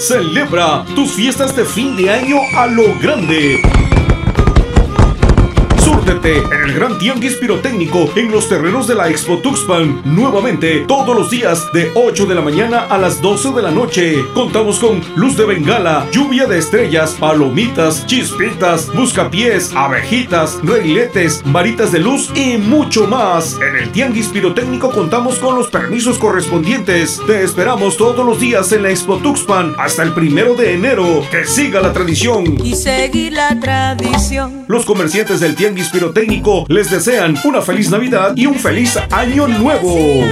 Celebra tus fiestas de fin de año a lo grande en el Gran Tianguis Pirotécnico en los terrenos de la Expo Tuxpan. Nuevamente, todos los días de 8 de la mañana a las 12 de la noche. Contamos con luz de bengala, lluvia de estrellas, palomitas, chispitas, buscapiés, abejitas, reiletes, varitas de luz y mucho más. En el Tianguis Pirotécnico contamos con los permisos correspondientes. Te esperamos todos los días en la Expo Tuxpan hasta el primero de enero. Que siga la tradición. Y seguir la tradición. Los comerciantes del Tianguis Pirotécnico técnico les desean una feliz Navidad y un feliz Año Nuevo.